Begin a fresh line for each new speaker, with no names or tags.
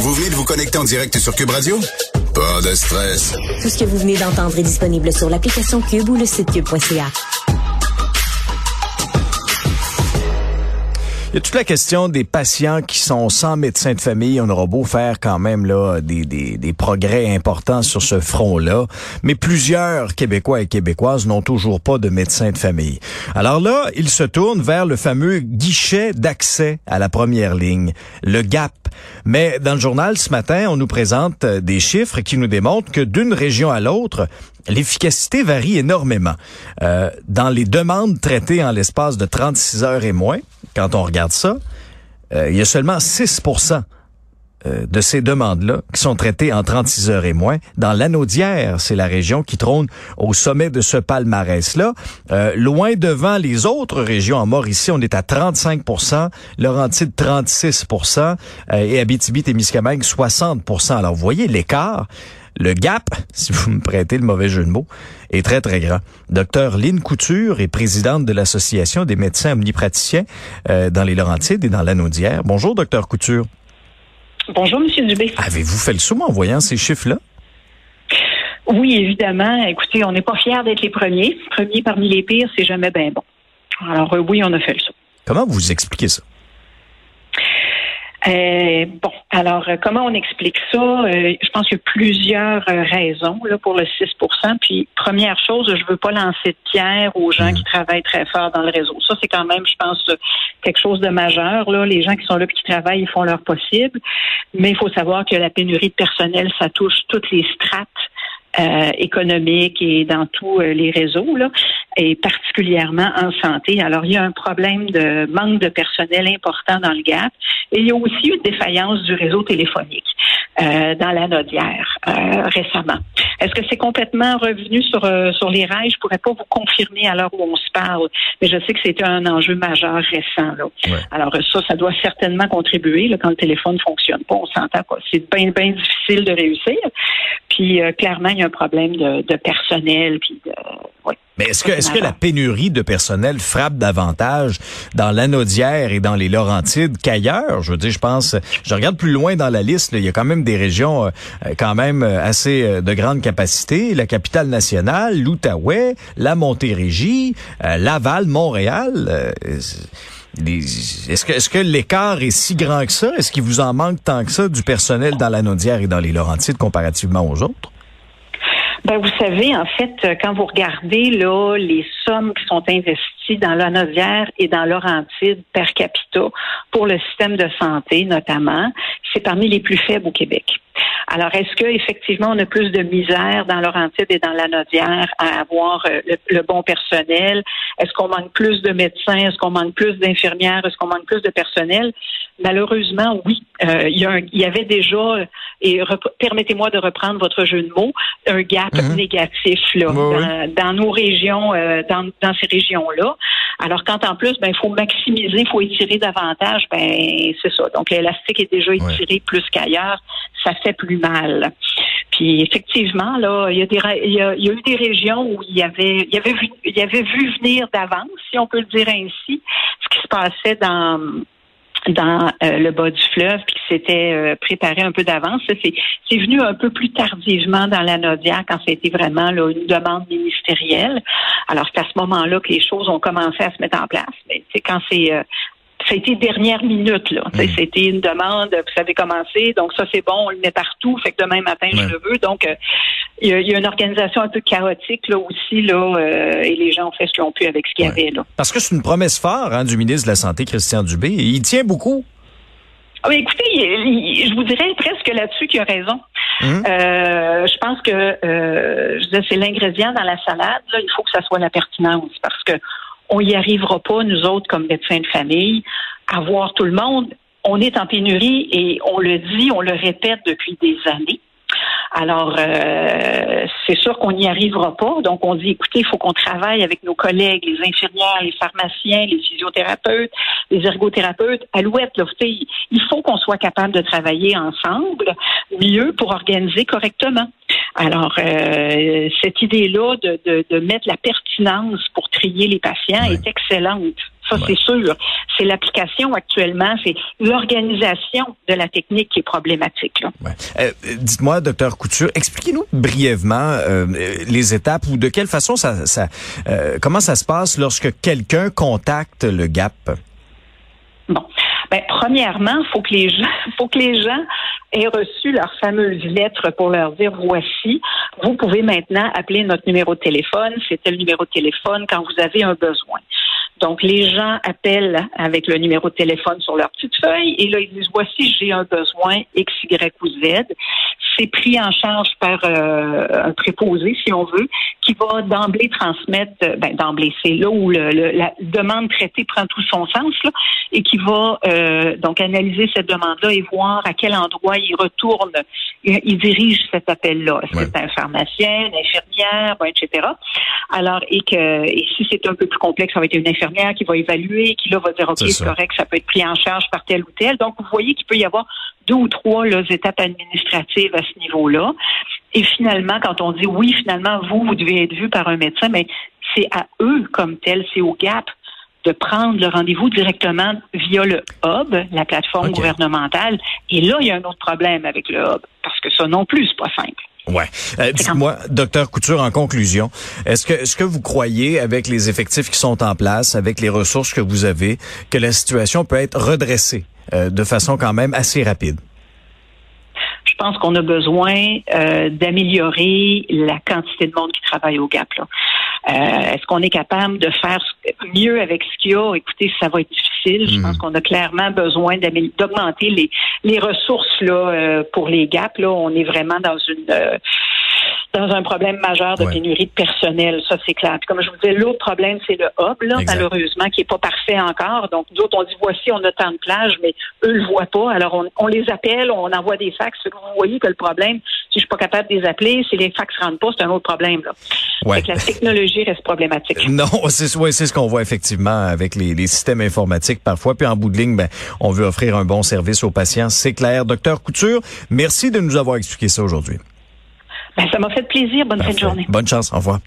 Vous venez de vous connecter en direct sur Cube Radio? Pas de stress.
Tout ce que vous venez d'entendre est disponible sur l'application Cube ou le site cube.ca.
Il y a toute la question des patients qui sont sans médecin de famille. On aura beau faire quand même là des, des, des progrès importants sur ce front-là, mais plusieurs Québécois et Québécoises n'ont toujours pas de médecin de famille. Alors là, ils se tournent vers le fameux guichet d'accès à la première ligne, le GAP. Mais dans le journal ce matin, on nous présente euh, des chiffres qui nous démontrent que d'une région à l'autre, l'efficacité varie énormément. Euh, dans les demandes traitées en l'espace de 36 heures et moins, quand on regarde ça, euh, il y a seulement 6 euh, de ces demandes-là qui sont traitées en 36 heures et moins. Dans l'Anaudière, c'est la région qui trône au sommet de ce palmarès-là. Euh, loin devant les autres régions, en Mauricie, on est à 35% Laurentide, 36% euh, et Abitibi-Témiscamingue, 60% Alors, vous voyez l'écart. Le gap, si vous me prêtez le mauvais jeu de mots, est très, très grand. Docteur Lynn Couture est présidente de l'Association des médecins omnipraticiens dans les Laurentides et dans l'Anaudière. Bonjour, docteur Couture.
Bonjour, Monsieur Dubé.
Avez-vous fait le saut en voyant ces chiffres-là?
Oui, évidemment. Écoutez, on n'est pas fiers d'être les premiers. Premiers parmi les pires, c'est jamais bien bon. Alors euh, oui, on a fait le saut.
Comment vous expliquez ça?
Euh, bon, alors euh, comment on explique ça? Euh, Je pense qu'il y a plusieurs raisons là pour le 6% Puis première chose, je veux pas lancer de pierre aux gens qui mmh. travaillent très fort dans le réseau. Ça c'est quand même, je pense, quelque chose de majeur. Là, les gens qui sont là, qui travaillent, ils font leur possible. Mais il faut savoir que la pénurie de personnel, ça touche toutes les strates euh, économique et dans tous euh, les réseaux, là, et particulièrement en santé. Alors, il y a un problème de manque de personnel important dans le GAP et il y a aussi une défaillance du réseau téléphonique euh, dans la Nodière récemment. Est-ce que c'est complètement revenu sur, sur les rails? Je pourrais pas vous confirmer à l'heure où on se parle, mais je sais que c'était un enjeu majeur récent. Là. Alors ça, ça doit certainement contribuer là, quand le téléphone fonctionne pas. On s'entend pas. C'est bien, bien difficile de réussir. Puis clairement, il y a un problème de, personnel. Puis
Mais est-ce que, la pénurie de personnel frappe davantage dans l'Anaudière et dans les Laurentides qu'ailleurs? Je veux dire, je pense, je regarde plus loin dans la liste, il y a quand même des régions euh, quand même euh, assez euh, de grande capacité. La capitale nationale, l'Outaouais, la Montérégie, Laval, Montréal. Est-ce que, l'écart est si grand que ça? Est-ce qu'il vous en manque tant que ça du personnel dans la Naudière et dans les Laurentides comparativement aux autres?
Ben, vous savez, en fait, quand vous regardez là les sommes qui sont investies dans la Naudière et dans Laurentide per capita pour le système de santé notamment, c'est parmi les plus faibles au Québec. Alors, est-ce que effectivement on a plus de misère dans Laurentide et dans la Nodière à avoir euh, le, bon personnel? Est-ce qu'on manque plus de médecins? Est-ce qu'on manque plus d'infirmières? Est-ce qu'on manque plus de personnel? Malheureusement, oui. Euh, il, y avait déjà, et permettez-moi de reprendre votre jeu de mots, un gap mhm. négatif là, dans, nos régions, euh, dans, dans ces régions-là. Alors quand en plus, ben il faut maximiser, il faut étirer davantage, ben c'est ça. Donc l'élastique est déjà étiré plus qu'ailleurs, ça fait plus mal. Puis effectivement, là, il y a des y a, eu des régions où il y avait il y avait vu venir d'avance, si on peut le dire ainsi, ce qui se passait dans euh, le bas du fleuve, puis qui s'était euh, préparé un peu d'avance. C'est venu un peu plus tardivement dans la Nodière quand c'était vraiment une demande ministérielle. Alors, c'est à ce moment-là que les choses ont commencé à se mettre en place. Mais quand c'est euh, ça a été dernière minute, là. Mm. C'était une demande, vous savez commencer, donc ça c'est bon, on le met partout, fait que demain matin je le veux. Donc il y, a une organisation un peu chaotique là aussi, là, euh, et les gens ont fait ce qu'ils ont pu avec ce qu'il y avait là.
Parce que c'est une promesse forte hein, du ministre de la Santé, Christian Dubé, et il tient beaucoup.
Ah, écoutez, je vous dirais presque là-dessus qu'il a raison. Hum. Euh, je pense que euh, je c'est l'ingrédient dans la salade. Là, il faut que ça soit la pertinence parce que on n'y arrivera pas, nous autres, comme médecins de famille, à voir tout le monde. On est en pénurie et on le dit, on le répète depuis des années. Alors, euh, c'est sûr qu'on n'y arrivera pas. Donc, on dit, écoutez, il faut qu'on travaille avec nos collègues, les infirmières, les pharmaciens, les physiothérapeutes, les ergothérapeutes. Alouette, là, il faut qu'on soit capable de travailler ensemble mieux pour organiser correctement. Alors, euh, cette idée-là de, de, de, mettre la pertinence pour trier les patients est excellente. Ça, c'est sûr. C'est l'application actuellement, c'est l'organisation de la technique qui est problématique.
Euh, dites-moi, docteur Couture, expliquez-nous brièvement euh, les étapes ou de quelle façon ça, ça euh, comment ça se passe lorsque quelqu'un contacte le GAP.
Bon, ben, premièrement, faut que les gens, faut que les gens aient reçu leur fameuse lettre pour leur dire voici, vous pouvez maintenant appeler notre numéro de téléphone. C'était le numéro de téléphone quand vous avez un besoin. Donc, les gens appellent avec le numéro de téléphone sur leur petite feuille et là, ils disent, voici, j'ai un besoin X, Y ou Z. C'est pris en charge par euh, un préposé, si on veut, qui va d'emblée transmettre, euh, ben, d'emblée, c'est là où le, la demande traitée prend tout son sens, là, et qui va euh, donc analyser cette demande-là et voir à quel endroit il retourne, il, dirige cet appel-là. Est-ce que c'est un pharmacien, une infirmière, etc. Alors, et que et si c'est un peu plus complexe, ça va être une infirmière qui va évaluer, qui là va dire OK, c'est correct, ça peut être pris en charge par tel ou tel. Donc, vous voyez qu'il peut y avoir deux ou trois étapes administratives à ce niveau-là. Et finalement, quand on dit oui, finalement, vous, vous devez être vu par un médecin, mais c'est à eux comme tel, c'est au GAP de prendre le rendez-vous directement via le hub, la plateforme gouvernementale. Et là, il y a un autre problème avec le hub, parce que ça non plus, c'est pas simple.
Ouais. Euh, Dites-moi, docteur Couture, en conclusion, est-ce que est-ce que vous croyez, avec les effectifs qui sont en place, avec les ressources que vous avez, que la situation peut être redressée euh, de façon quand même assez rapide?
Je pense qu'on a besoin euh, d'améliorer la quantité de monde qui travaille au GAP. Là. Euh, est-ce qu'on est capable de faire mieux avec ce qu'il y a? Écoutez, ça va être difficile. Je pense mhm. qu'on a clairement besoin d'augmenter les, les ressources là, euh, pour les GAP. Là, on est vraiment dans une euh, dans un problème majeur de pénurie de personnel, ça c'est clair. Puis comme je vous disais, l'autre problème, c'est le hub, là, malheureusement, qui est pas parfait encore. Donc, nous autres, on dit voici, on a tant de plages, mais eux le voient pas. Alors, on, on les appelle, on envoie des fax. Vous voyez que le problème, si je suis pas capable de les appeler, si les fax rentrent pas, c'est un autre problème. Là. Ouais. Que la technologie reste problématique.
Non, c'est ouais, c'est ce qu'on voit effectivement avec les, les, systèmes informatiques parfois. Puis en bout de ligne, ben, on veut offrir un bon service aux patients, c'est clair. Docteur Couture, merci de nous avoir expliqué ça aujourd'hui.
Ben, ça m'a fait plaisir. Bonne fin de journée.
Bonne chance. Au revoir.